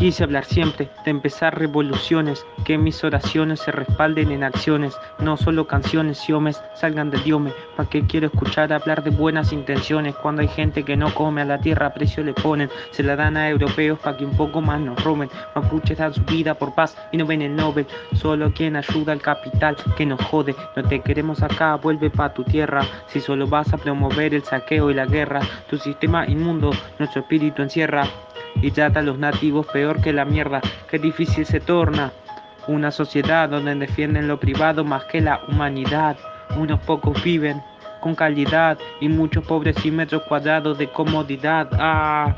Quise hablar siempre de empezar revoluciones, que mis oraciones se respalden en acciones, no solo canciones y homes salgan del diome. ¿Para qué quiero escuchar hablar de buenas intenciones cuando hay gente que no come a la tierra a precio le ponen? Se la dan a europeos para que un poco más nos roben. Mapuches dan su vida por paz y no ven el Nobel. Solo quien ayuda al capital que nos jode. No te queremos acá, vuelve pa' tu tierra. Si solo vas a promover el saqueo y la guerra, tu sistema inmundo, nuestro espíritu encierra y trata a los nativos peor que la mierda. Qué difícil se torna una sociedad donde defienden lo privado más que la humanidad. Unos pocos viven con calidad y muchos pobres y metros cuadrados de comodidad. Ah,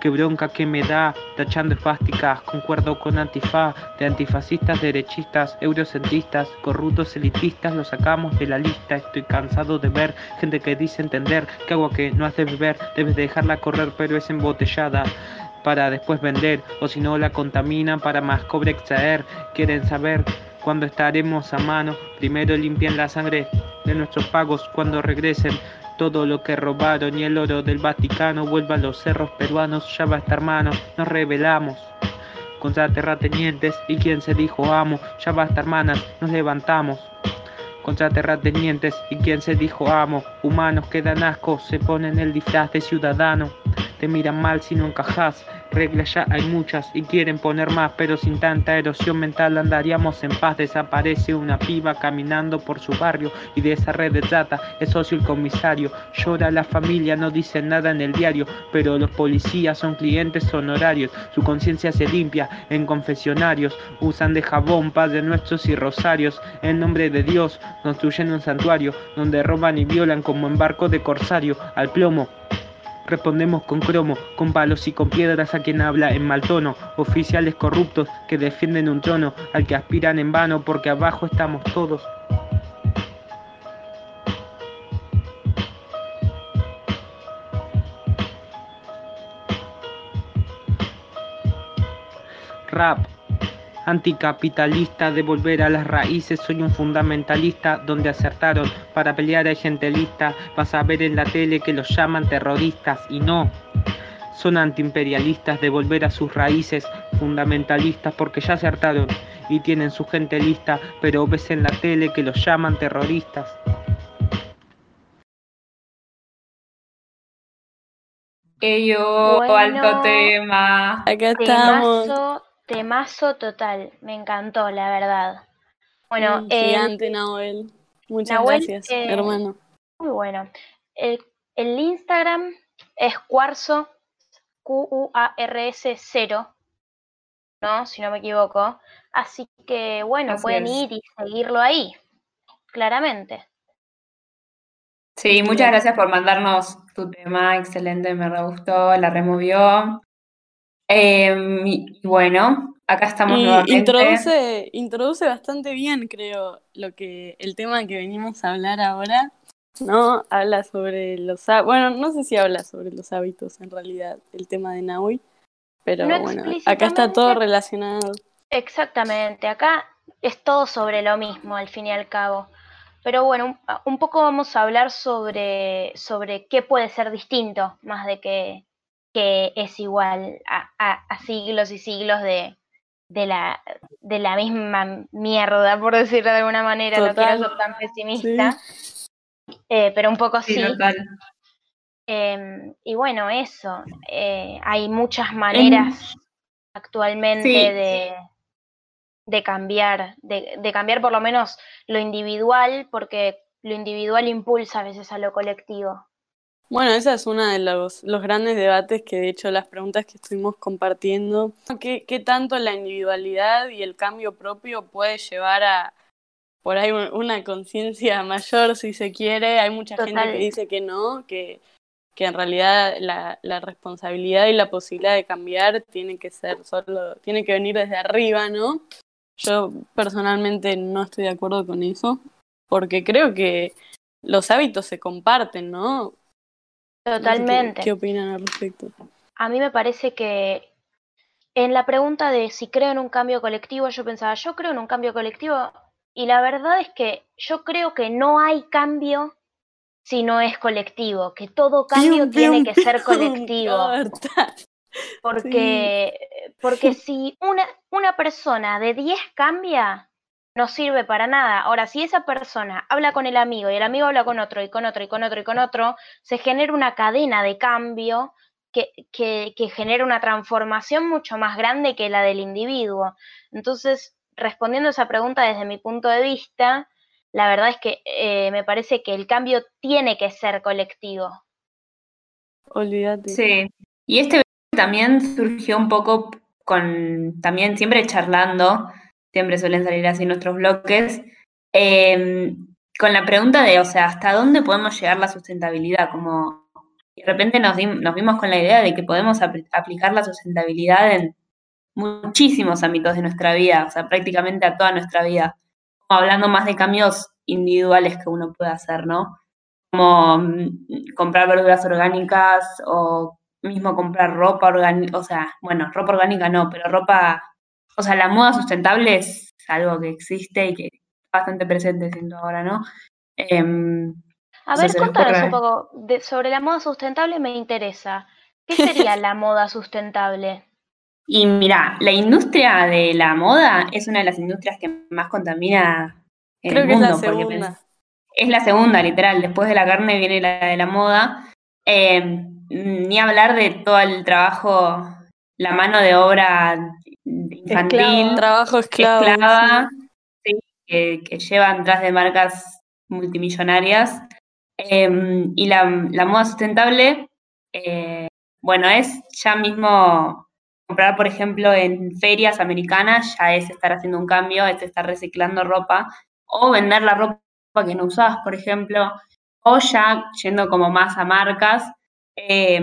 qué bronca que me da, tachando espásticas, concuerdo con Antifa, de antifascistas, derechistas, eurocentristas, corruptos, elitistas, lo sacamos de la lista. Estoy cansado de ver gente que dice entender que agua que no has de beber, debes dejarla correr, pero es embotellada para después vender, o si no la contaminan para más cobre extraer. Quieren saber cuándo estaremos a mano. Primero limpian la sangre de nuestros pagos cuando regresen. Todo lo que robaron y el oro del Vaticano vuelva a los cerros peruanos. Ya va estar hermano, nos rebelamos contra terratenientes y quien se dijo amo. Ya basta hermanas, nos levantamos contra terratenientes y quien se dijo amo. Humanos que dan asco, se ponen el disfraz de ciudadano. Te miran mal si no encajas reglas ya hay muchas y quieren poner más, pero sin tanta erosión mental andaríamos en paz. Desaparece una piba caminando por su barrio y de esa red de trata es socio el comisario. Llora la familia, no dice nada en el diario, pero los policías son clientes honorarios. Su conciencia se limpia en confesionarios, usan de jabón, padre nuestros y rosarios. En nombre de Dios construyen un santuario donde roban y violan como en barco de corsario al plomo. Respondemos con cromo, con palos y con piedras a quien habla en mal tono, oficiales corruptos que defienden un trono al que aspiran en vano porque abajo estamos todos. Rap anticapitalista de volver a las raíces, soy un fundamentalista donde acertaron para pelear a gente lista, vas a ver en la tele que los llaman terroristas y no. Son antiimperialistas de volver a sus raíces, fundamentalistas porque ya acertaron y tienen su gente lista, pero ves en la tele que los llaman terroristas. Ello, alto tema. Acá estamos. Temazo total, me encantó, la verdad. Bueno, gigante, Nahuel. Muchas gracias, eh, hermano. Muy bueno. El, el Instagram es cuarzo, Q-U-A-R-S 0, ¿no? Si no me equivoco. Así que, bueno, pueden ir y seguirlo ahí, claramente. Sí, muchas gracias por mandarnos tu tema, excelente, me re gustó, la removió. Em, y bueno, acá estamos nuevamente. Introduce, introduce bastante bien, creo, lo que el tema que venimos a hablar ahora. ¿no? Habla sobre los bueno, no sé si habla sobre los hábitos en realidad, el tema de Naui, pero bueno, acá está todo relacionado. Exactamente, acá es todo sobre lo mismo al fin y al cabo. Pero bueno, un, poco vamos a hablar sobre, sobre qué puede ser distinto, más de que que es igual a, siglos y siglos de, de, la, de la misma mierda, por decirlo de alguna manera, no quiero ser tan pesimista, eh, pero un poco sí. Em, y bueno, eso, eh, hay muchas maneras actualmente de, de cambiar, de, de cambiar por lo menos lo individual, porque lo individual impulsa a veces a lo colectivo. Bueno, esa es una de los, los, grandes debates que de hecho las preguntas que estuvimos compartiendo, ¿qué, qué tanto la individualidad y el cambio propio puede llevar a por ahí una conciencia mayor si se quiere? Hay mucha gente que dice que no, que, que en realidad la, la, responsabilidad y la posibilidad de cambiar tiene que ser solo, tiene que venir desde arriba, ¿no? Yo personalmente no estoy de acuerdo con eso, porque creo que los hábitos se comparten, ¿no? Totalmente. ¿Qué, opinan al respecto? A mí me parece que en la pregunta de si creo en un cambio colectivo, yo pensaba, yo creo en un cambio colectivo y la verdad es que yo creo que no hay cambio si no es colectivo, que todo cambio tiene que ser colectivo. Porque, porque si una, una persona de 10 cambia, no sirve para nada. Ahora, si esa persona habla con el amigo y el amigo habla con otro y con otro y con otro y con otro, se genera una cadena de cambio que, que, que genera una transformación mucho más grande que la del individuo. Entonces, respondiendo a esa pregunta desde mi punto de vista, la verdad es que eh, me parece que el cambio tiene que ser colectivo. Olvídate. Sí. Y este también surgió un poco con, también siempre charlando, siempre suelen salir así nuestros bloques, eh, con la pregunta de, o sea, ¿hasta dónde podemos llegar la sustentabilidad? Como de repente nos, nos vimos con la idea de que podemos aplicar la sustentabilidad en muchísimos ámbitos de nuestra vida, o sea, prácticamente a toda nuestra vida. Como hablando más de cambios individuales que uno puede hacer, ¿no? Como mm, comprar verduras orgánicas o mismo comprar ropa orgánica, o sea, bueno, ropa orgánica no, pero ropa, o sea, la moda sustentable es algo que existe y que está bastante presente, siento ahora, ¿no? Em, a ver, contanos un poco de, sobre la moda sustentable, me interesa. ¿Qué sería la moda sustentable? Y mira, la industria de la moda es una de las industrias que más contamina en Creo el que mundo. es la segunda. Es la segunda, literal. Después de la carne viene la de la moda. Eh, ni hablar de todo el trabajo, la mano de obra infantil, trabajo esclavo, esclava, sí, que, que, llevan atrás de marcas multimillonarias. Eh, y la, la, moda sustentable, eh, bueno, es ya mismo comprar, por ejemplo, en ferias americanas, ya es estar haciendo un cambio, es estar reciclando ropa, o vender la ropa que no usabas, por ejemplo, o ya yendo como más a marcas. Eh,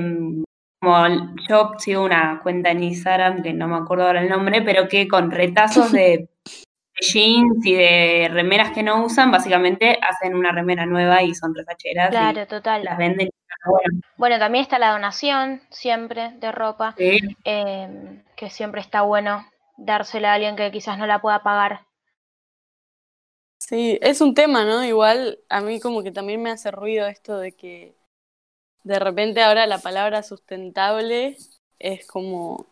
como yo sigo una cuenta en Instagram, que no me acuerdo ahora el nombre, pero que con retazos de, jeans y de remeras que no usan, básicamente hacen una remera nueva y son refacheras. Claro, total. Las venden. Bueno. bueno. también está la donación siempre de ropa, sí. eh, que siempre está bueno dársela a alguien que quizás no la pueda pagar. Sí, es un tema, ¿no? Igual a mí como que también me hace ruido esto de que de repente ahora la palabra sustentable es como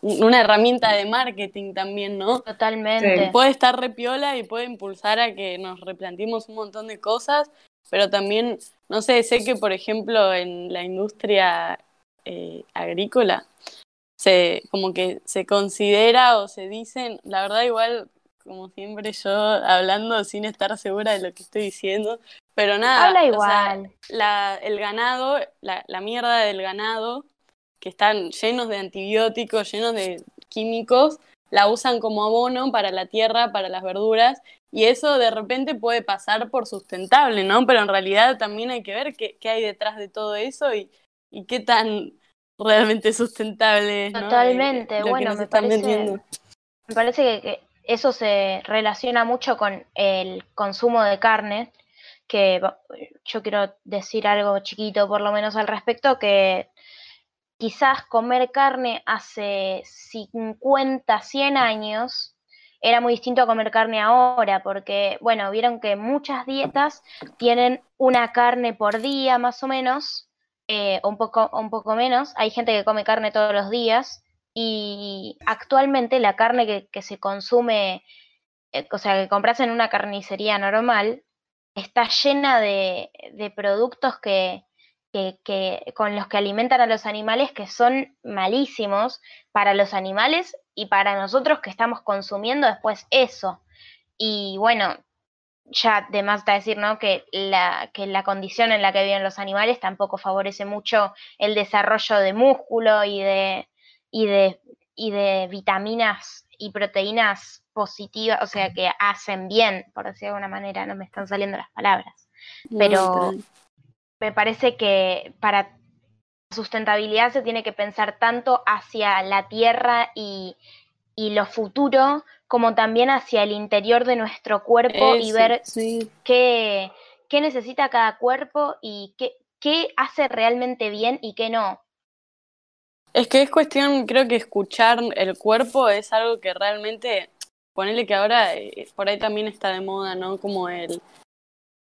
una herramienta de marketing también, ¿no? Totalmente. Sí. Puede estar repiola y puede impulsar a que nos replanteemos un montón de cosas, pero también, no sé, sé que por ejemplo en la industria eh, agrícola se como que se considera o se dicen, la verdad igual como siempre yo hablando sin estar segura de lo que estoy diciendo, pero nada, Habla igual. O sea, la, el ganado, la, la mierda del ganado, que están llenos de antibióticos, llenos de químicos, la usan como abono para la tierra, para las verduras, y eso de repente puede pasar por sustentable, ¿no? Pero en realidad también hay que ver qué, qué hay detrás de todo eso y, y qué tan realmente sustentable es, ¿no? Totalmente, bueno, me parece, vendiendo. me parece que, que eso se relaciona mucho con el consumo de carne, que yo quiero decir algo chiquito por lo menos al respecto, que quizás comer carne hace 50, 100 años era muy distinto a comer carne ahora, porque, bueno, vieron que muchas dietas tienen una carne por día más o menos, eh, un, poco, un poco menos. Hay gente que come carne todos los días y actualmente la carne que, que se consume, eh, o sea, que compras en una carnicería normal, está llena de, de productos que, que, que, con los que alimentan a los animales que son malísimos para los animales y para nosotros que estamos consumiendo después eso. Y bueno, ya de más está decir, ¿no? Que la, que la condición en la que viven los animales tampoco favorece mucho el desarrollo de músculo y de, y de, y de vitaminas y proteínas positivas, o sea, que hacen bien, por decirlo de alguna manera, no me están saliendo las palabras. Pero me parece que para sustentabilidad se tiene que pensar tanto hacia la tierra y, y lo futuro, como también hacia el interior de nuestro cuerpo y ver sí. qué, qué necesita cada cuerpo y qué, qué hace realmente bien y qué no. Es que es cuestión, creo que escuchar el cuerpo es algo que realmente, ponele que ahora eh, por ahí también está de moda, ¿no? Como el,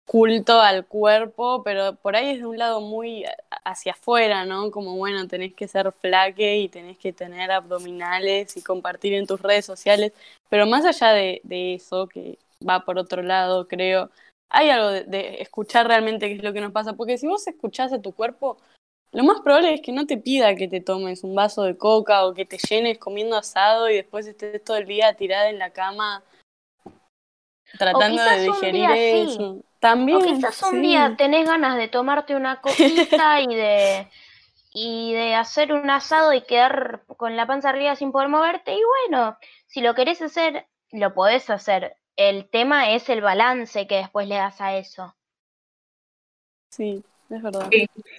culto al cuerpo, pero por ahí es de un lado muy hacia afuera, ¿no? Como bueno, tenés que ser flaque y tenés que tener abdominales y compartir en tus redes sociales, pero más allá de, eso, que va por otro lado, creo, hay algo de, escuchar realmente qué es lo que nos pasa, porque si vos escuchás a tu cuerpo, lo más probable es que no te pida que te tomes un vaso de coca o que te llenes comiendo asado y después estés todo el día tirada en la cama tratando de digerir eso. También. O quizás un día tenés ganas de tomarte una copita y de y de hacer un asado y quedar con la panza arriba sin poder moverte. Y bueno, si lo querés hacer, lo podés hacer. El tema es el balance que después le das a eso. Sí,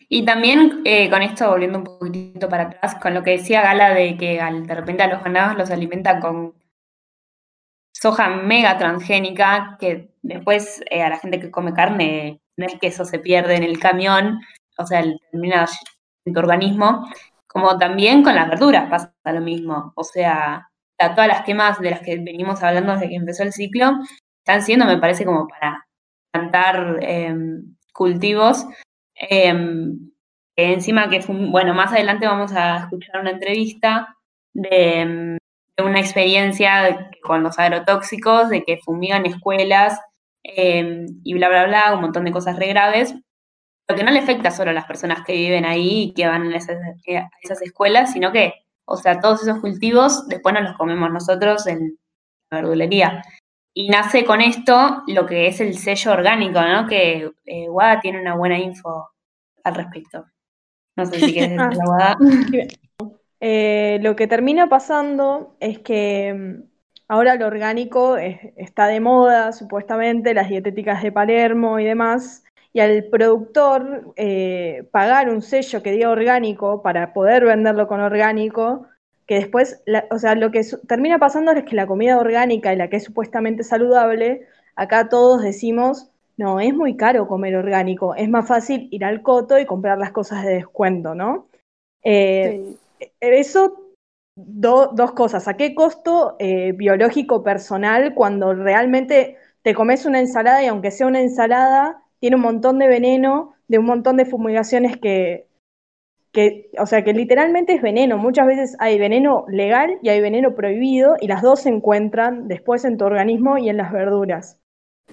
Y también eh, con esto, volviendo un poquitito para atrás, con lo que decía Gala de que al, de repente a los ganados los alimentan con soja mega transgénica, que después eh, a la gente que come carne, no es que eso se pierde en el camión, o sea, termina en tu organismo, como también con las verduras pasa lo mismo. O sea, todas las quemas de las que venimos hablando desde que empezó el ciclo, están siendo, me parece, como para plantar em, cultivos. Em, encima que, bueno, más adelante vamos a escuchar una entrevista de em, una experiencia con los agrotóxicos, de que fumigan escuelas em, y bla, bla, bla, un montón de cosas re graves, lo que no le afecta solo a las personas que viven ahí y que van a esas, eh, a esas escuelas, sino que, o sea, todos esos cultivos después nos los comemos nosotros en la verdulería. Y nace con esto lo que es el sello orgánico, ¿no? Que eh, Wada tiene una buena info al respecto. No sé si quieres decir la Wada. Eh, lo que termina pasando es que mm, ahora lo orgánico está de moda, supuestamente, las dietéticas de Palermo y demás, y al productor eh, pagar un sello que diga orgánico para poder venderlo con orgánico, que después, o sea, lo que termina pasando es que la comida orgánica y la que es supuestamente saludable, acá todos decimos, no, es muy caro comer orgánico, es más fácil ir al coto y comprar las cosas de descuento, ¿no? Eh, eso, dos cosas. ¿A qué costo eh, biológico personal cuando realmente te comes una ensalada y aunque sea una ensalada, tiene un montón de veneno, de un montón de fumigaciones que, que, o sea, que literalmente es veneno. Muchas veces hay veneno legal y hay veneno prohibido y las dos se encuentran después en tu organismo y en las verduras.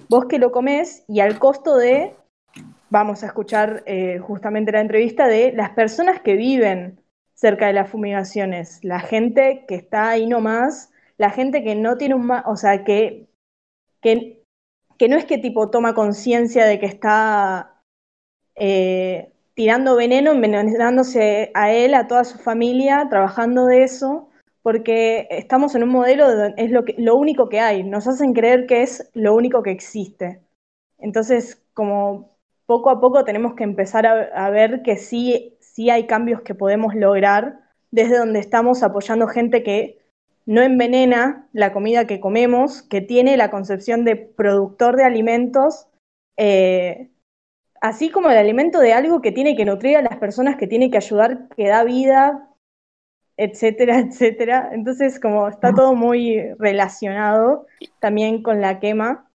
Vos que lo comes y al costo de, vamos a escuchar eh, justamente la entrevista de las personas que viven cerca de las fumigaciones. La gente que está ahí nomás, la gente que no tiene un... O sea, que, que, no es que tipo toma conciencia de que está eh, tirando veneno, envenenándose a él, a toda su familia, trabajando de eso, porque estamos en un modelo donde es lo, único que hay, nos hacen creer que es lo único que existe. Entonces, como poco a poco tenemos que empezar a ver que sí sí hay cambios que podemos lograr desde donde estamos apoyando gente que no envenena la comida que comemos, que tiene la concepción de productor de alimentos, eh, así como el alimento de algo que tiene que nutrir a las personas, que tiene que ayudar, que da vida, etcétera, etcétera. Entonces, como está todo muy relacionado también con la quema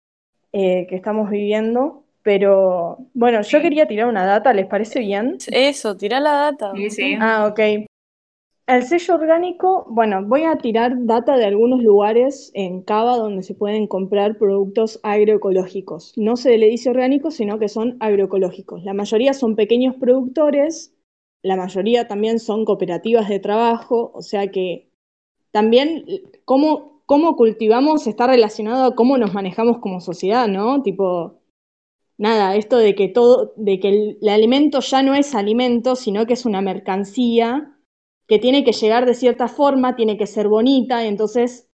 eh, que estamos viviendo. Pero bueno, yo quería tirar una data, ¿les parece bien? Eso, tira la data. Sí, sí. Ah, ok. El sello orgánico, bueno, voy a tirar data de algunos lugares en Cava donde se pueden comprar productos agroecológicos. No se le dice orgánicos, sino que son agroecológicos. La mayoría son pequeños productores, la mayoría también son cooperativas de trabajo, o sea que también cómo, cómo cultivamos está relacionado a cómo nos manejamos como sociedad, ¿no? Tipo, nada, esto de que todo, de que el, alimento ya no es alimento, sino que es una mercancía que tiene que llegar de cierta forma, tiene que ser bonita, y entonces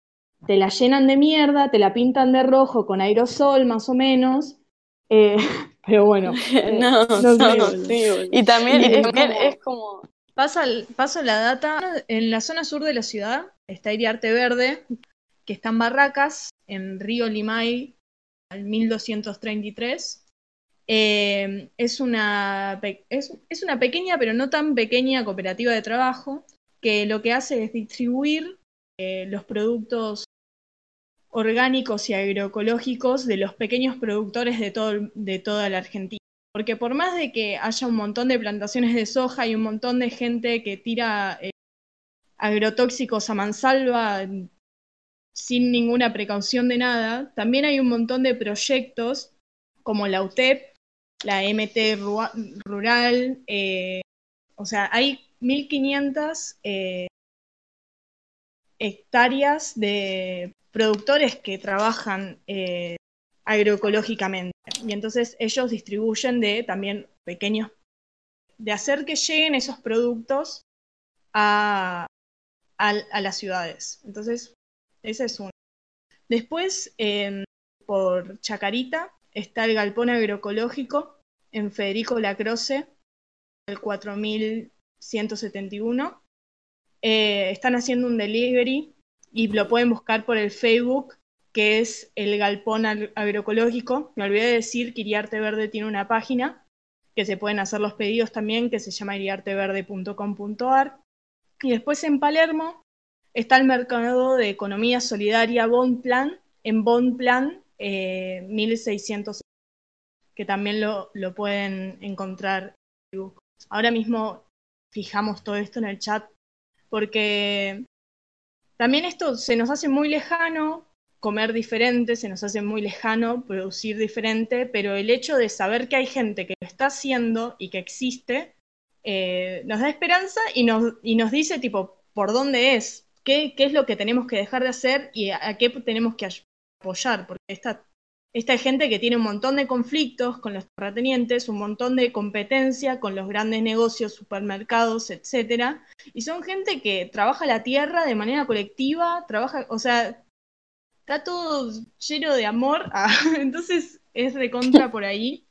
te la llenan de mierda, te la pintan de rojo con aerosol más o menos. Eh, pero bueno. no, no, Y también, es, como, Pasa, paso la data. En la zona sur de la ciudad está Iriarte Verde, que están Barracas, en Río Limay, al 1233. Eh, es, una, es, una pequeña, pero no tan pequeña cooperativa de trabajo que lo que hace es distribuir eh, los productos orgánicos y agroecológicos de los pequeños productores de, todo, de toda la Argentina. Porque por más de que haya un montón de plantaciones de soja y un montón de gente que tira eh, agrotóxicos a mansalva sin ninguna precaución de nada, también hay un montón de proyectos como la UTEP, la MT Rural, eh, o sea, hay 1.500 eh, hectáreas de productores que trabajan eh, agroecológicamente. Y entonces ellos distribuyen de también pequeños, de hacer que lleguen esos productos a, a, las ciudades. Entonces, ese es uno. Después, por Chacarita, está el galpón agroecológico en Federico Lacroce, el 4171. Eh, están haciendo un delivery y lo pueden buscar por el Facebook, que es el Galpón Agroecológico. Me olvidé de decir que Iriarte Verde tiene una página que se pueden hacer los pedidos también, que se llama iriarteverde.com.ar. Y después en Palermo está el mercado de economía solidaria Bond Plan, en Bond Plan eh, 1600, que también lo, lo pueden encontrar. Ahora mismo fijamos todo esto en el chat porque también esto se nos hace muy lejano comer diferente, se nos hace muy lejano producir diferente, pero el hecho de saber que hay gente que lo está haciendo y que existe, eh, nos da esperanza y nos, y nos dice tipo por dónde es, qué, qué, es lo que tenemos que dejar de hacer y a, qué tenemos que apoyar, porque esta esta gente que tiene un montón de conflictos con los terratenientes, un montón de competencia con los grandes negocios, supermercados, etcétera, y son gente que trabaja la tierra de manera colectiva, trabaja, o sea, está todo lleno de amor, ah, entonces es de contra por ahí,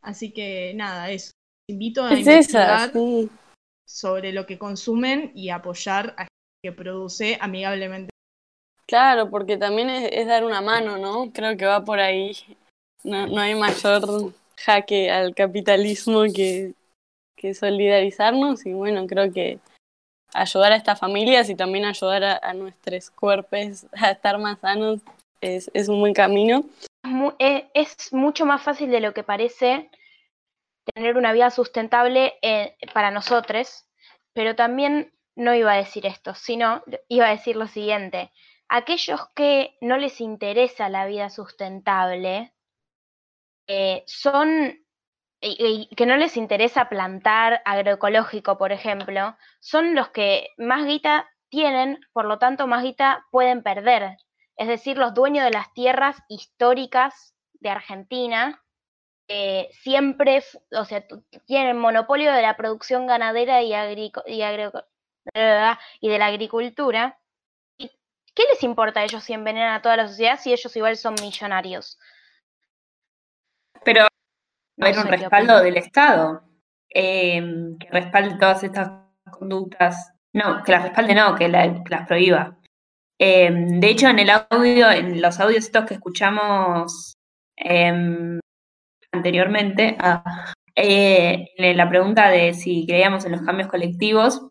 así que nada, eso. Invito a investigar sobre lo que consumen y apoyar a gente que produce amigablemente Claro, porque también es, dar una mano, ¿no? Creo que va por ahí. No, no hay mayor jaque al capitalismo que, que, solidarizarnos y bueno, creo que ayudar a estas familias y también ayudar a, nuestros cuerpos a estar más sanos es, es un buen camino. Eh, es mucho más fácil de lo que parece tener una vida sustentable eh, para nosotros, pero también no iba a decir esto, sino iba a decir lo siguiente aquellos que no les interesa la vida sustentable eh, son y, que no les interesa plantar agroecológico, por ejemplo, son los que más guita tienen, por lo tanto más guita pueden perder. Es decir, los dueños de las tierras históricas de Argentina eh, siempre, o sea, tienen monopolio de la producción ganadera y, y, y de la agricultura ¿Qué les importa a ellos si envenenan a toda la sociedad si ellos igual son millonarios? Pero hay un respaldo del Estado em, que respalde todas estas conductas. No, que las respalde no, que, las prohíba. Em, de hecho, en el audio, en los audios estos que escuchamos em, anteriormente, ah, eh, en la pregunta de si creíamos en los cambios colectivos,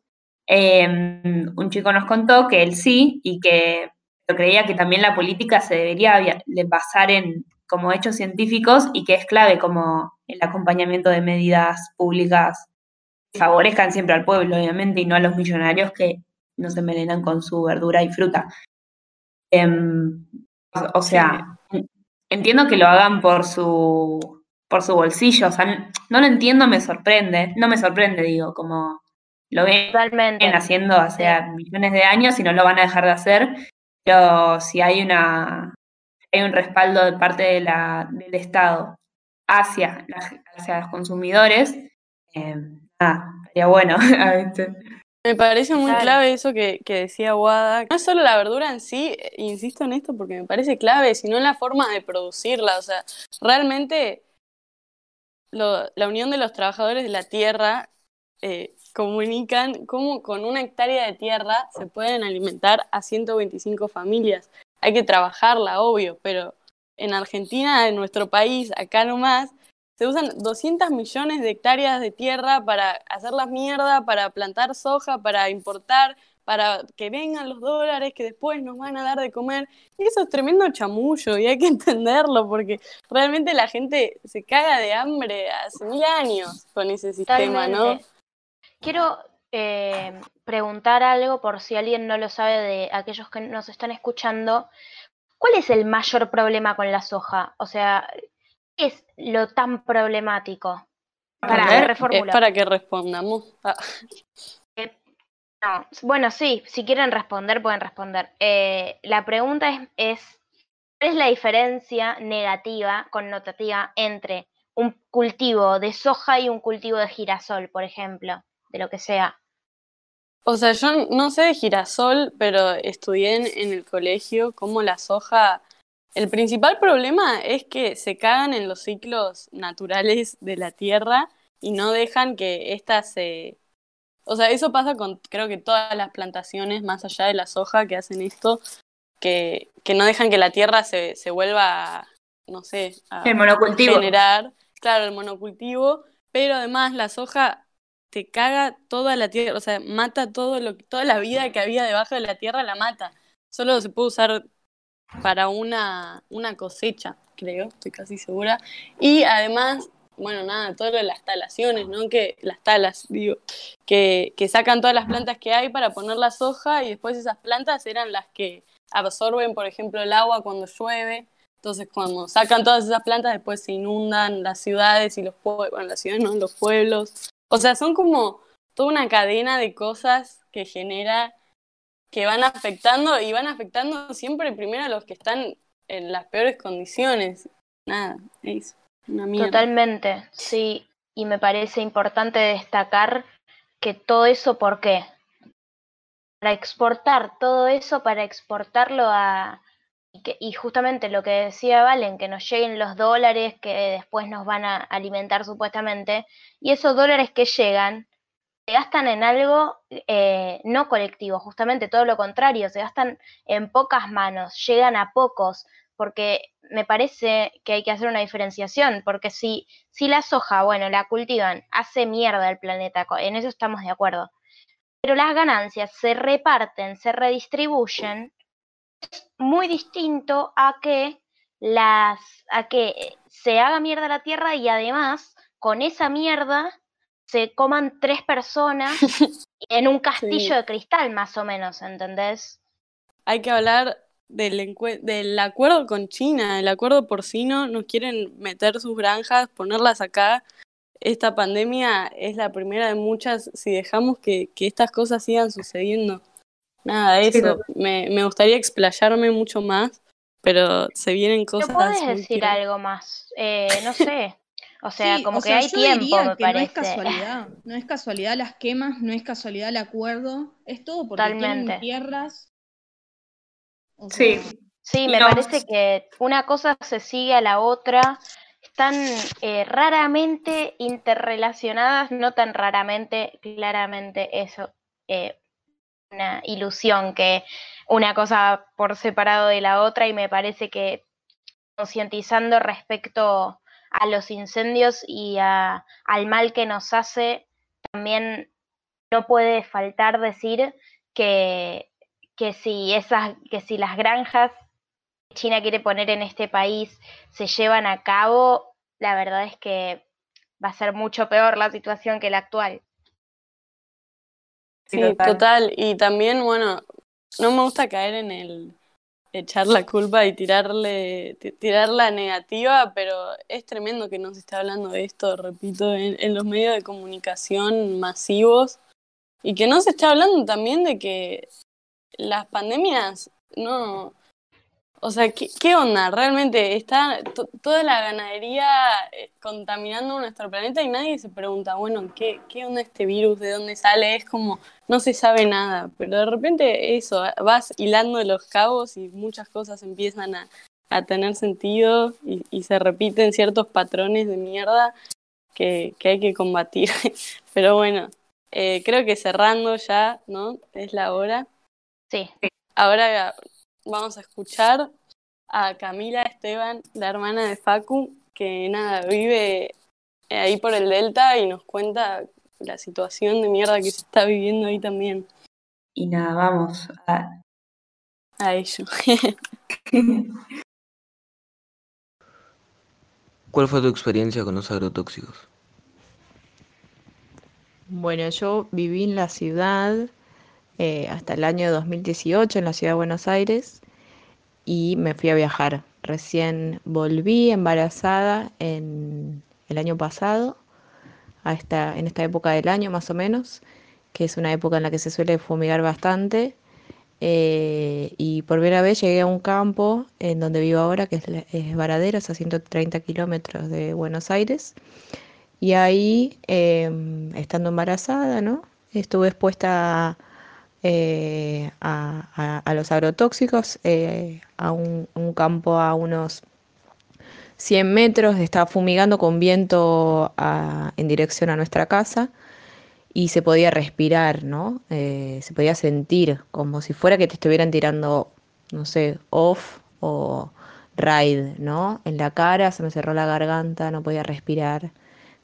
Em, un chico nos contó que él sí y que creía que también la política se debería basar en como hechos científicos y que es clave como el acompañamiento de medidas públicas que favorezcan siempre al pueblo, obviamente, y no a los millonarios que no se envenenan con su verdura y fruta. Em, o, sea, entiendo que lo hagan por su por su bolsillo, o sea, no lo entiendo, me sorprende, no me sorprende, digo, como lo ven haciendo hace millones de años y no lo van a dejar de hacer, pero si hay una hay un respaldo de parte de la, del Estado hacia, hacia los consumidores, eh, sería bueno. Me parece muy clave eso que, que, decía Wada. No es solo la verdura en sí, insisto en esto porque me parece clave, sino en la forma de producirla. O sea, realmente la unión de los trabajadores de la tierra eh, comunican cómo con una hectárea de tierra se pueden alimentar a 125 familias. Hay que trabajarla, obvio, pero en Argentina, en nuestro país, acá nomás, se usan 200 millones de hectáreas de tierra para hacer la mierda, para plantar soja, para importar, para que vengan los dólares que después nos van a dar de comer. Y eso es tremendo chamullo y hay que entenderlo porque realmente la gente se caga de hambre hace mil años con ese sistema, ¿no? Quiero eh, preguntar algo por si alguien no lo sabe de aquellos que nos están escuchando. ¿Cuál es el mayor problema con la soja? O sea, ¿qué es lo tan problemático? Para, es para que respondamos. Ah. Eh, no, bueno, sí, si quieren responder, pueden responder. Eh, la pregunta es, es, ¿cuál es la diferencia negativa, connotativa, entre un cultivo de soja y un cultivo de girasol, por ejemplo? De lo que sea. O sea, yo no sé de girasol, pero estudié en, el colegio cómo la soja... El principal problema es que se cagan en los ciclos naturales de la tierra y no dejan que ésta se... O sea, eso pasa con creo que todas las plantaciones, más allá de la soja, que hacen esto, que, que no dejan que la tierra se, se vuelva, no sé, a el monocultivo. generar, claro, el monocultivo, pero además la soja te caga toda la tierra, o sea, mata todo lo, toda la vida que había debajo de la tierra, la mata. Solo se puede usar para una, una cosecha, creo, estoy casi segura. Y además, bueno, nada, todo lo de las talaciones, ¿no? Que las talas, digo, que, que sacan todas las plantas que hay para poner la soja y después esas plantas eran las que absorben, por ejemplo, el agua cuando llueve. Entonces, cuando sacan todas esas plantas, después se inundan las ciudades y los pueblos, bueno, las ciudades no, los pueblos. O sea, son como toda una cadena de cosas que genera que van afectando y van afectando siempre primero a los que están en las peores condiciones. Nada, es una mierda. Totalmente, sí. Y me parece importante destacar que todo eso, ¿por qué? Para exportar todo eso, para exportarlo a, y, justamente lo que decía Valen, que nos lleguen los dólares que después nos van a alimentar supuestamente, y esos dólares que llegan se gastan en algo eh, no colectivo, justamente todo lo contrario, se gastan en pocas manos, llegan a pocos, porque me parece que hay que hacer una diferenciación, porque si, si la soja, bueno, la cultivan, hace mierda el planeta, en eso estamos de acuerdo, pero las ganancias se reparten, se redistribuyen muy distinto a que las a que se haga mierda la tierra y además con esa mierda se coman tres personas en un castillo de cristal más o menos, ¿entendés? Hay que hablar del, del acuerdo con China, el acuerdo porcino, nos quieren meter sus granjas, ponerlas acá. Esta pandemia es la primera de muchas si dejamos que, que estas cosas sigan sucediendo. Nada, eso. me, me, gustaría explayarme mucho más, pero se vienen cosas. ¿No puedes decir algo más? Eh, no sé. O sea, como que hay tiempo, me parece. No es casualidad, no es casualidad las quemas, no es casualidad el acuerdo, es todo porque tienen tierras. sí. Sí, me parece que una cosa se sigue a la otra, están eh, raramente interrelacionadas, no tan raramente, claramente eso. Eh, una ilusión que una cosa por separado de la otra y me parece que concientizando respecto a los incendios y a, al mal que nos hace, también no puede faltar decir que, que, si esas, que si las granjas que China quiere poner en este país se llevan a cabo, la verdad es que va a ser mucho peor la situación que la actual. Sí, total. Y también, bueno, no me gusta caer en el echar la culpa y tirarle tirar la negativa, pero es tremendo que no se esté hablando de esto, repito, en, en los medios de comunicación masivos y que no se esté hablando también de que las pandemias no o sea, ¿qué, onda? Realmente está toda la ganadería eh, contaminando nuestro planeta y nadie se pregunta, bueno, ¿qué, ¿qué onda este virus? ¿De dónde sale? Es como, no se sabe nada, pero de repente eso, vas hilando los cabos y muchas cosas empiezan a, a tener sentido y, y, se repiten ciertos patrones de mierda que, que hay que combatir. pero bueno, eh, creo que cerrando ya, ¿no? Es la hora. Sí. Ahora vamos a escuchar a Camila Esteban, la hermana de Facu, que nada, vive ahí por el Delta y nos cuenta la situación de mierda que se está viviendo ahí también. y nada, vamos a... A ello. ¿Cuál fue tu experiencia con los agrotóxicos? Bueno, yo viví en la ciudad eh, hasta el año 2018, en la ciudad de Buenos Aires, y me fui a viajar. Recién volví embarazada en el año pasado, a esta, en esta época del año más o menos, que es una época en la que se suele fumigar bastante. Eh, y por primera vez llegué a un campo en donde vivo ahora, que es, es a 130 kilómetros de Buenos Aires. Y ahí, em, estando embarazada, ¿no? Estuve expuesta eh, a, los agrotóxicos, eh, a un, campo a unos 100 metros, estaba fumigando con viento en dirección a nuestra casa y se podía respirar, ¿no? Eh, se podía sentir como si fuera que te estuvieran tirando, no sé, off o raid, ¿no? En la cara, se me cerró la garganta, no podía respirar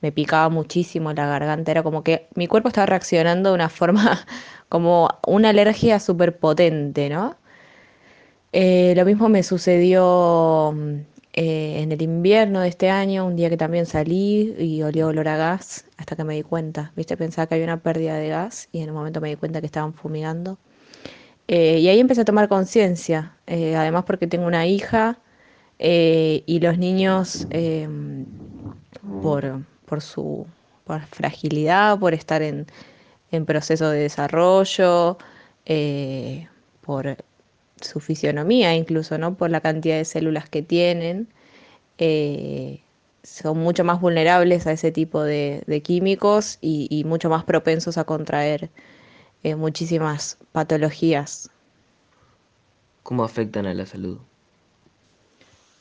me picaba muchísimo la garganta, era como que mi cuerpo estaba reaccionando de una forma como una alergia súper potente, ¿no? Eh, lo mismo me sucedió mm, eh, en el invierno de este año, un día que también salí y olía olor a gas, hasta que me di cuenta, ¿viste? Pensaba que había una pérdida de gas y en un momento me di cuenta que estaban fumigando. Eh, y ahí empecé a tomar conciencia, además porque tengo una hija y los niños por por su fragilidad, por estar en, proceso de desarrollo, eh, por su fisionomía incluso, ¿no? por la cantidad de células que tienen. Eh, son mucho más vulnerables a ese tipo de, químicos y, mucho más propensos a contraer eh, muchísimas patologías. ¿Cómo afectan a la salud?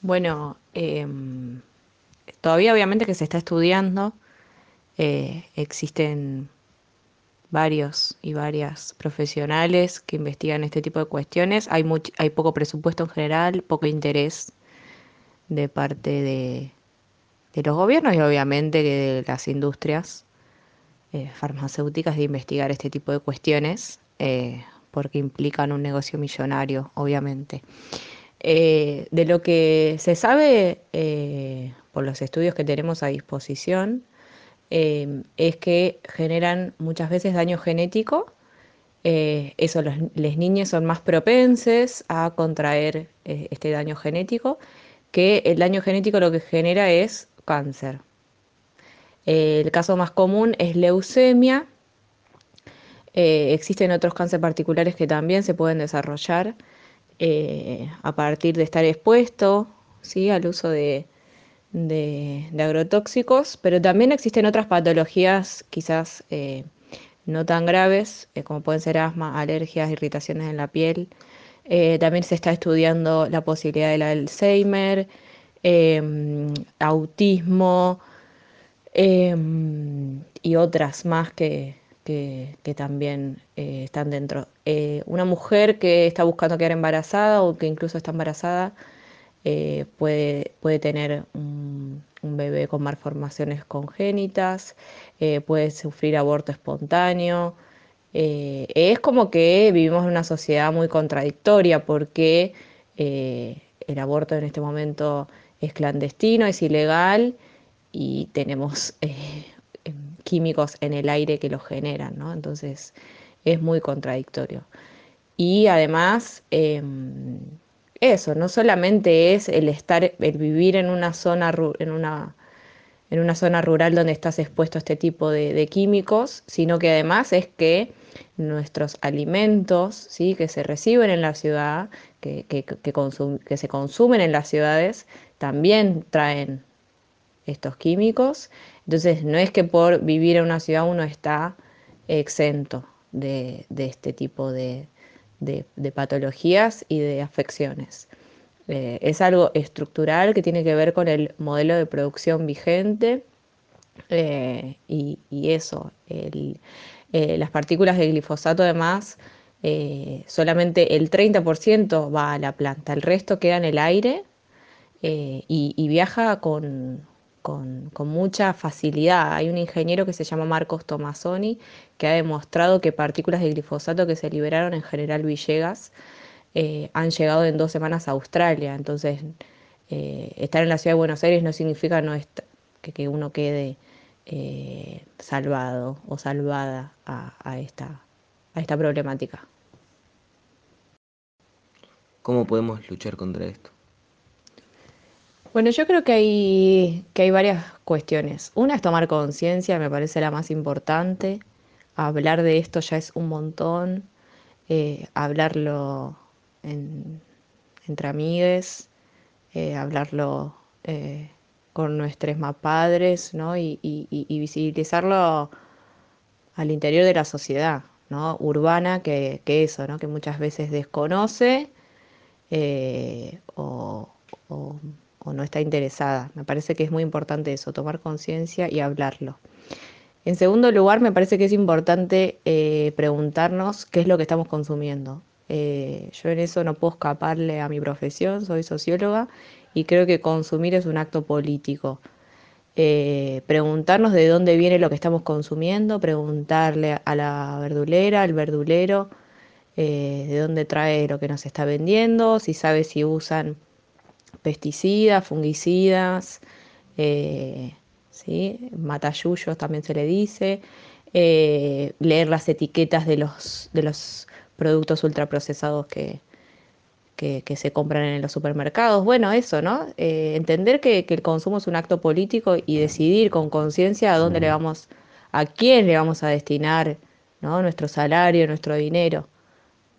Bueno, em, Todavía obviamente que se está estudiando, eh, existen varios y varias profesionales que investigan este tipo de cuestiones. Hay, poco presupuesto en general, poco interés de parte de, los gobiernos y obviamente de las industrias eh, farmacéuticas de investigar este tipo de cuestiones eh, porque implican un negocio millonario, obviamente. de lo que se sabe por los estudios que tenemos a disposición, eh, es que generan muchas veces daño genético. Eh, eso, los, niñas son más propenses a contraer eh, este daño genético, que el daño genético lo que genera es cáncer. el caso más común es leucemia. existen otros cánceres particulares que también se pueden desarrollar a partir de estar expuesto ¿sí? al uso de, de, agrotóxicos, pero también existen otras patologías quizás eh, no tan graves, eh, como pueden ser asma, alergias, irritaciones en la piel. Eh, también se está estudiando la posibilidad del Alzheimer, em, autismo em, y otras más que, que, que también están dentro. una mujer que está buscando quedar embarazada o que incluso está embarazada eh, puede, puede tener un, bebé con malformaciones congénitas, eh, puede sufrir aborto espontáneo. Eh, es como que vivimos en una sociedad muy contradictoria porque el aborto en este momento es clandestino, es ilegal y tenemos químicos en el aire que lo generan, ¿no? Entonces es muy contradictorio. Y además, em, eso, no solamente es el estar, el vivir en una zona, en una, en una zona rural donde estás expuesto a este tipo de, químicos, sino que además es que nuestros alimentos ¿sí? que se reciben en la ciudad, que, que, que se consumen en las ciudades, también traen estos químicos. Entonces, no es que por vivir en una ciudad uno está exento de este tipo de, de, patologías y de afecciones. Eh, es algo estructural que tiene que ver con el modelo de producción vigente eh, y, eso, eh, las partículas de glifosato además, solamente el 30% va a la planta, el resto queda en el aire y, viaja con, con, mucha facilidad. Hay un ingeniero que se llama Marcos Tomasoni que ha demostrado que partículas de glifosato que se liberaron en General Villegas eh, han llegado en dos semanas a Australia. Entonces, eh, estar en la ciudad de Buenos Aires no significa no que, uno quede eh, salvado o salvada a esta problemática. ¿Cómo podemos luchar contra esto? Bueno, yo creo que hay, que hay varias cuestiones. Una es tomar conciencia, me parece la más importante. Hablar de esto ya es un montón. Eh, hablarlo entre amigues, eh, hablarlo eh, con nuestros más padres, ¿no? Y, visibilizarlo al interior de la sociedad, ¿no? Urbana, que, eso, ¿no? Que muchas veces desconoce o no está interesada. Me parece que es muy importante eso, tomar conciencia y hablarlo. En segundo lugar, me parece que es importante eh, preguntarnos qué es lo que estamos consumiendo. Eh, yo en eso no puedo escaparle a mi profesión, soy socióloga y creo que consumir es un acto político. Eh, preguntarnos de dónde viene lo que estamos consumiendo, preguntarle a la verdulera, al verdulero, de dónde trae lo que nos está vendiendo, si sabe si usan pesticidas, fungicidas, eh, ¿sí? matayuyos también se le dice, eh, leer las etiquetas de los, de los productos ultraprocesados que, que, se compran en los supermercados. Bueno, eso, ¿no? Eh, entender que, el consumo es un acto político y decidir con conciencia a dónde le vamos, a quién le vamos a destinar ¿no? nuestro salario, nuestro dinero.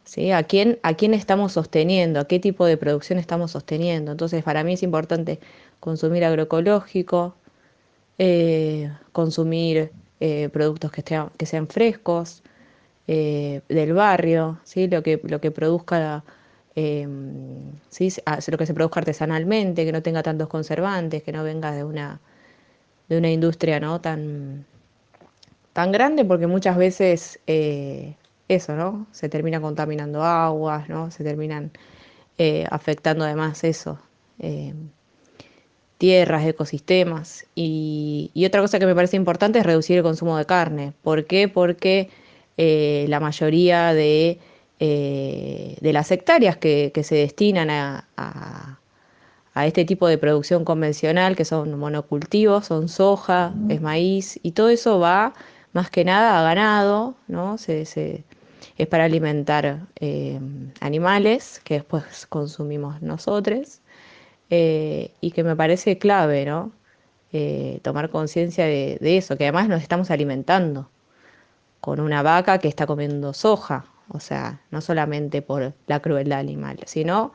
¿Sí? ¿A quién, ¿A quién estamos sosteniendo? ¿A qué tipo de producción estamos sosteniendo? Entonces, para mí es importante consumir agroecológico, eh, consumir eh, productos que, sean frescos, eh, del barrio, ¿sí? lo, que, produzca... lo que se produzca artesanalmente, que no tenga tantos conservantes, que no venga de una, industria ¿no? tan grande, porque muchas veces eso, ¿no? Se termina contaminando aguas, ¿no? Se terminan eh, afectando además eso, eh, tierras, ecosistemas. Y, otra cosa que me parece importante es reducir el consumo de carne. ¿Por qué? Porque eh, la mayoría de, las hectáreas que, se destinan a, este tipo de producción convencional, que son monocultivos, son soja, es maíz, y todo eso va más que nada a ganado, ¿no? Es para alimentar eh, animales que después consumimos nosotros eh, y que me parece clave, ¿no? Eh, tomar conciencia de, eso, que además nos estamos alimentando con una vaca que está comiendo soja, o sea, no solamente por la crueldad animal, sino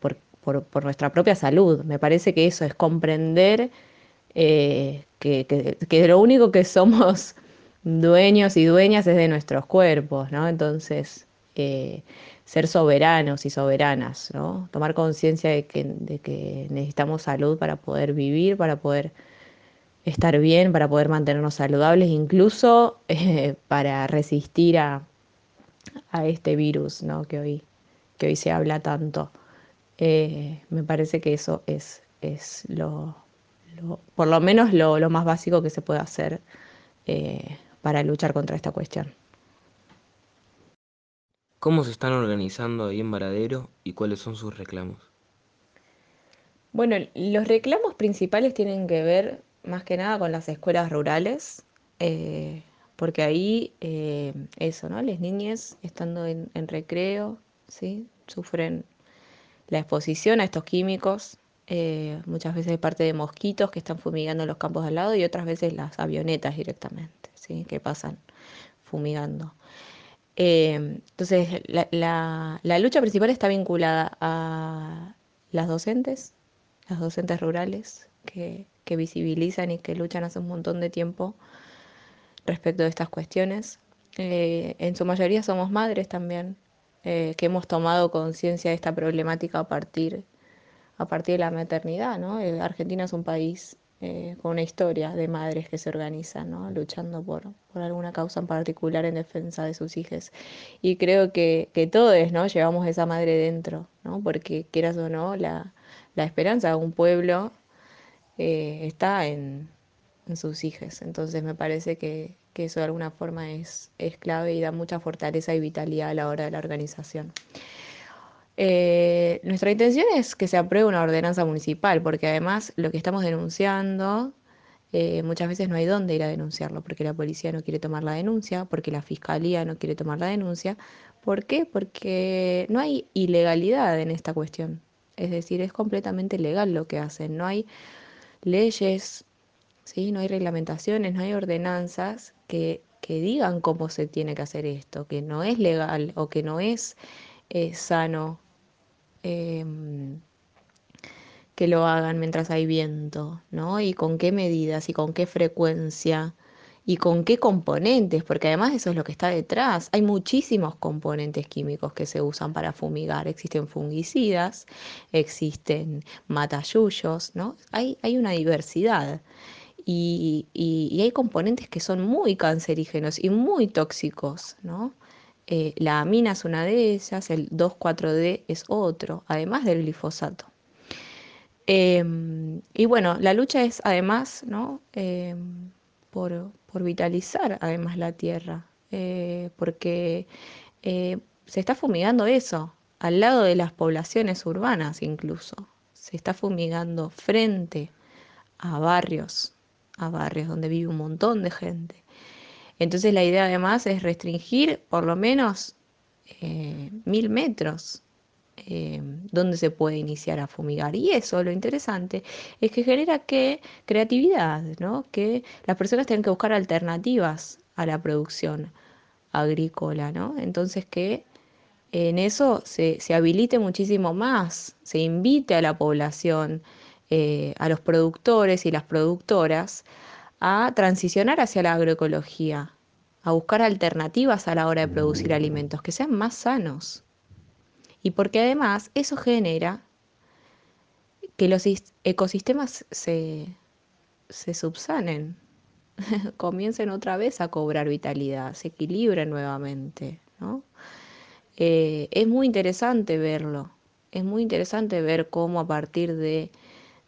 por, por, nuestra propia salud. Me parece que eso es comprender que, que lo único que somos dueños y dueñas es de nuestros cuerpos, ¿no? Entonces, eh, ser soberanos y soberanas, ¿no? Tomar conciencia de que, de que necesitamos salud para poder vivir, para poder estar bien, para poder mantenernos saludables, incluso eh, para resistir a, a, este virus, ¿no? Que hoy, que hoy se habla tanto. Eh, me parece que eso es, es lo, por lo menos lo, lo, más básico que se puede hacer para luchar contra esta cuestión. ¿Cómo se están organizando ahí en Varadero y cuáles son sus reclamos? Bueno, los reclamos principales tienen que ver más que nada con las escuelas rurales, eh, porque ahí eh, eso, ¿no? Las niñas estando en, recreo, ¿sí? Sufren la exposición a estos químicos, eh, muchas veces de parte de mosquitos que están fumigando los campos al lado y otras veces las avionetas directamente que pasan fumigando. Eh, entonces, la, lucha principal está vinculada a las docentes, las docentes rurales que, visibilizan y que luchan hace un montón de tiempo respecto de estas cuestiones. Eh, en su mayoría somos madres también, que hemos tomado conciencia de esta problemática a partir, a partir de la maternidad. ¿no? Argentina es un país eh, con una historia de madres que se organizan, ¿no? luchando por, por, alguna causa en particular en defensa de sus hijos. Y creo que, que todos ¿no? llevamos esa madre dentro, ¿no? porque quieras o no, la, la esperanza de un pueblo eh, está en, sus hijos. Entonces me parece que, eso de alguna forma es, es clave y da mucha fortaleza y vitalidad a la hora de la organización. Eh, nuestra intención es que se apruebe una ordenanza municipal, porque además lo que estamos denunciando, eh, muchas veces no hay dónde ir a denunciarlo, porque la policía no quiere tomar la denuncia, porque la fiscalía no quiere tomar la denuncia. ¿Por qué? Porque no hay ilegalidad en esta cuestión. Es decir, es completamente legal lo que hacen. No hay leyes, ¿sí? no hay reglamentaciones, no hay ordenanzas que, que digan cómo se tiene que hacer esto, que no es legal o que no es eh, sano em, que lo hagan mientras hay viento, ¿no? Y con qué medidas y con qué frecuencia y con qué componentes, porque además eso es lo que está detrás. Hay muchísimos componentes químicos que se usan para fumigar. Existen fungicidas, existen matayuyos, ¿no? Hay, hay una diversidad. Y, y, hay componentes que son muy cancerígenos y muy tóxicos, ¿no? Eh, la amina es una de ellas, el 2,4-D es otro, además del glifosato. Em, y bueno, la lucha es además ¿no? Em, por, vitalizar además la tierra, eh, porque eh, se está fumigando eso, al lado de las poblaciones urbanas incluso. Se está fumigando frente a barrios, a barrios donde vive un montón de gente. Entonces la idea además es restringir por lo menos eh, mil metros eh, donde se puede iniciar a fumigar. Y eso, lo interesante, es que genera que creatividad, ¿no? que las personas tienen que buscar alternativas a la producción agrícola, ¿no? Entonces que en eso se, habilite muchísimo más, se invite a la población, eh, a los productores y las productoras a transicionar hacia la agroecología, a buscar alternativas a la hora de producir alimentos que sean más sanos. Y porque además eso genera que los ecosistemas se, subsanen, comiencen otra vez a cobrar vitalidad, se equilibren nuevamente. Eh, es muy interesante verlo, es muy interesante ver cómo a partir de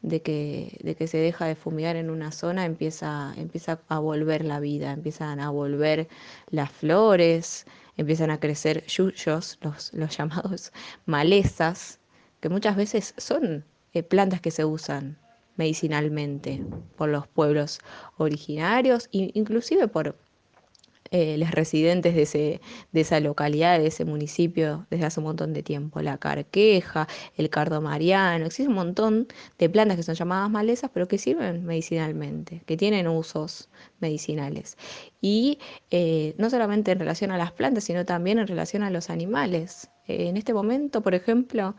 de que, de que se deja de fumigar en una zona, empieza, empieza a volver la vida, empiezan a volver las flores, empiezan a crecer yuyos, los, los llamados malezas, que muchas veces son eh, plantas que se usan medicinalmente por los pueblos originarios, inclusive por, eh, los residentes de, ese, de esa localidad, de ese municipio, desde hace un montón de tiempo. La carqueja, el cardo mariano, existe un montón de plantas que son llamadas malezas, pero que sirven medicinalmente, que tienen usos medicinales. Y eh, no solamente en relación a las plantas, sino también en relación a los animales. Eh, en este momento, por ejemplo,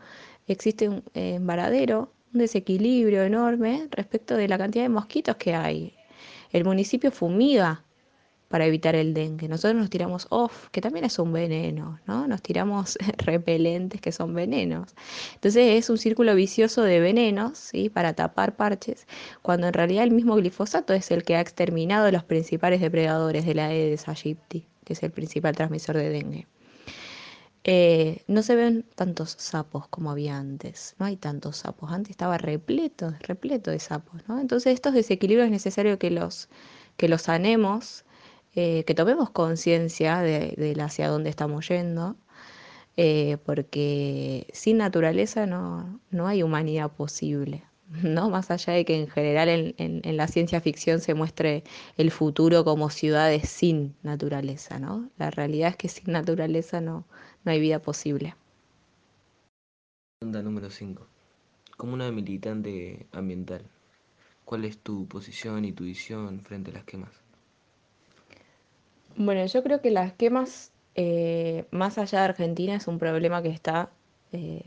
existe un, en Varadero un desequilibrio enorme respecto de la cantidad de mosquitos que hay. El municipio fumiga para evitar el dengue. Nosotros nos tiramos off, que también es un veneno, ¿no? Nos tiramos repelentes que son venenos. Entonces es un círculo vicioso de venenos, ¿sí? Para tapar parches, cuando en realidad el mismo glifosato es el que ha exterminado los principales depredadores de la Aedes aegypti, que es el principal transmisor de dengue. Eh, no se ven tantos sapos como había antes, no hay tantos sapos, antes estaba repleto, repleto de sapos, ¿no? Entonces estos desequilibrios es necesario que los, que los sanemos eh, que tomemos conciencia de, hacia dónde estamos yendo, eh, porque sin naturaleza no, hay humanidad posible. ¿no? Más allá de que en general en, la ciencia ficción se muestre el futuro como ciudades sin naturaleza, ¿no? La realidad es que sin naturaleza no, no hay vida posible. Pregunta número 5. Como una militante ambiental, ¿cuál es tu posición y tu visión frente a las quemas? Bueno, yo creo que las quemas, eh, más allá de Argentina, es un problema que está eh,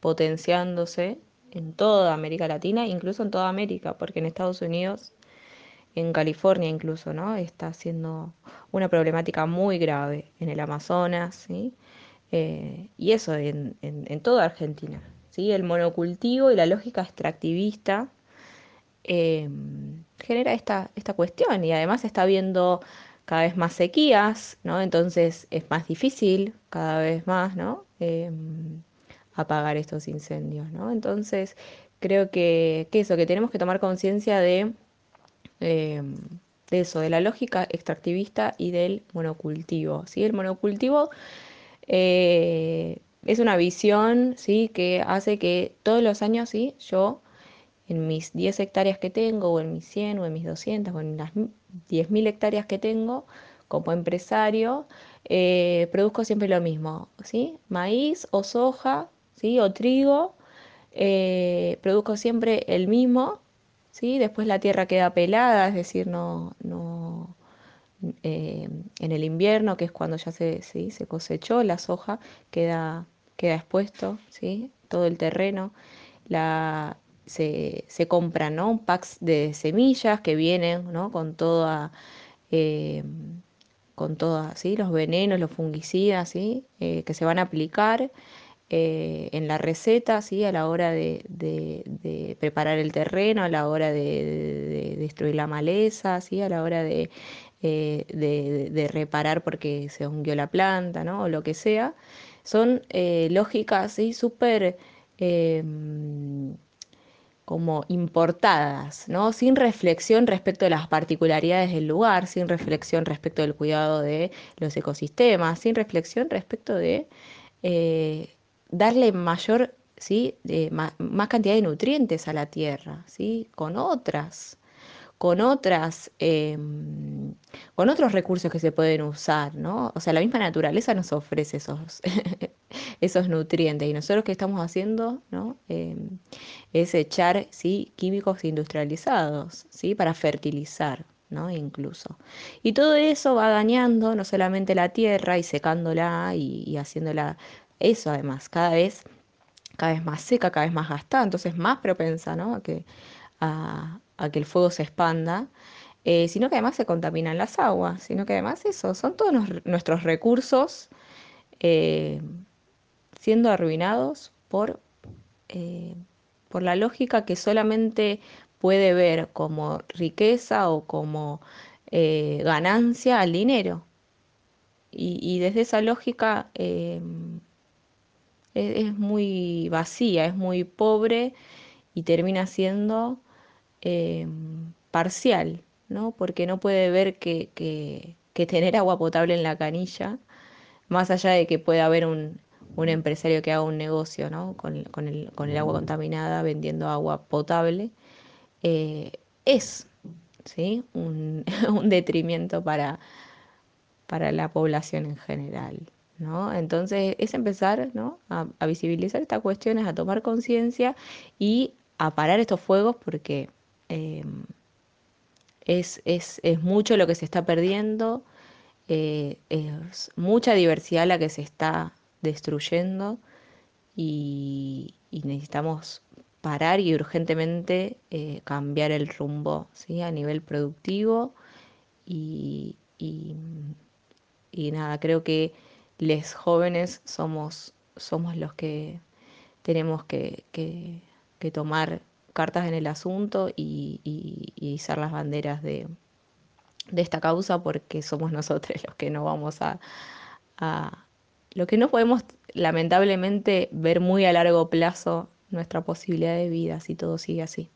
potenciándose en toda América Latina, incluso en toda América, porque en Estados Unidos, en California incluso, ¿no? Está siendo una problemática muy grave en el Amazonas, ¿sí? Eh, y eso en, toda Argentina, ¿sí? El monocultivo y la lógica extractivista genera esta, esta cuestión y además está viendo cada vez más sequías, ¿no? Entonces es más difícil cada vez más, ¿no? Em, apagar estos incendios, ¿no? Entonces creo que, que eso, que tenemos que tomar conciencia de, eh, de eso, de la lógica extractivista y del monocultivo. ¿sí? El monocultivo eh, es una visión ¿sí? que hace que todos los años ¿sí? yo en mis 10 hectáreas que tengo, o en mis 100, o en mis 200, o en las 10.000 hectáreas que tengo, como empresario, eh, produzco siempre lo mismo, ¿sí? Maíz o soja, ¿sí? O trigo, eh, produzco siempre el mismo, ¿sí? Después la tierra queda pelada, es decir, no, no, eh, en el invierno, que es cuando ya se, se cosechó la soja, queda, queda expuesto, ¿sí? Todo el terreno. La, se, compran ¿no? packs de semillas que vienen ¿no? con toda eh, con todos ¿sí? los venenos, los fungicidas ¿sí? Eh, que se van a aplicar eh, en la receta ¿sí? a la hora de, preparar el terreno, a la hora de, destruir la maleza, ¿sí? a la hora de, reparar porque se hundió la planta ¿no? o lo que sea. Son lógicas ¿sí? Como importadas, ¿no? Sin reflexión respecto de las particularidades del lugar, sin reflexión respecto del cuidado de los ecosistemas, sin reflexión respecto de eh, darle mayor, ¿sí? más, cantidad de nutrientes a la tierra, ¿sí? Con otras con otras, em, con otros recursos que se pueden usar, ¿no? O sea, la misma naturaleza nos ofrece esos, esos nutrientes y nosotros que estamos haciendo, ¿no? Em, es echar, ¿sí? Químicos industrializados, ¿sí? Para fertilizar, ¿no? Incluso. Y todo eso va dañando no solamente la tierra y secándola y, haciéndola, eso además, cada vez, cada vez más seca, cada vez más gastada, entonces más propensa, ¿no? A que, a, a que el fuego se expanda, eh, sino que además se contaminan las aguas, sino que además eso, son todos nuestros recursos eh, siendo arruinados por, eh, por la lógica que solamente puede ver como riqueza o como ganancia al dinero. Y, desde esa lógica es, es muy vacía, es muy pobre y termina siendo Em, parcial, ¿no? Porque no puede ver que, tener agua potable en la canilla, más allá de que pueda haber un, empresario que haga un negocio ¿no? con, el, agua contaminada vendiendo agua potable, eh, es ¿sí? un, detrimento para, para la población en general. ¿no? Entonces es empezar ¿no? a, a visibilizar estas cuestiones, a tomar conciencia y a parar estos fuegos porque Em, es, es, mucho lo que se está perdiendo, eh, es mucha diversidad la que se está destruyendo y, necesitamos parar y urgentemente eh, cambiar el rumbo ¿sí? a nivel productivo y, nada, creo que los jóvenes somos, somos los que tenemos que, que tomar cartas en el asunto y, y, las banderas de, de, esta causa porque somos nosotros los que no vamos a, a, lo que no podemos lamentablemente ver muy a largo plazo nuestra posibilidad de vida si todo sigue así.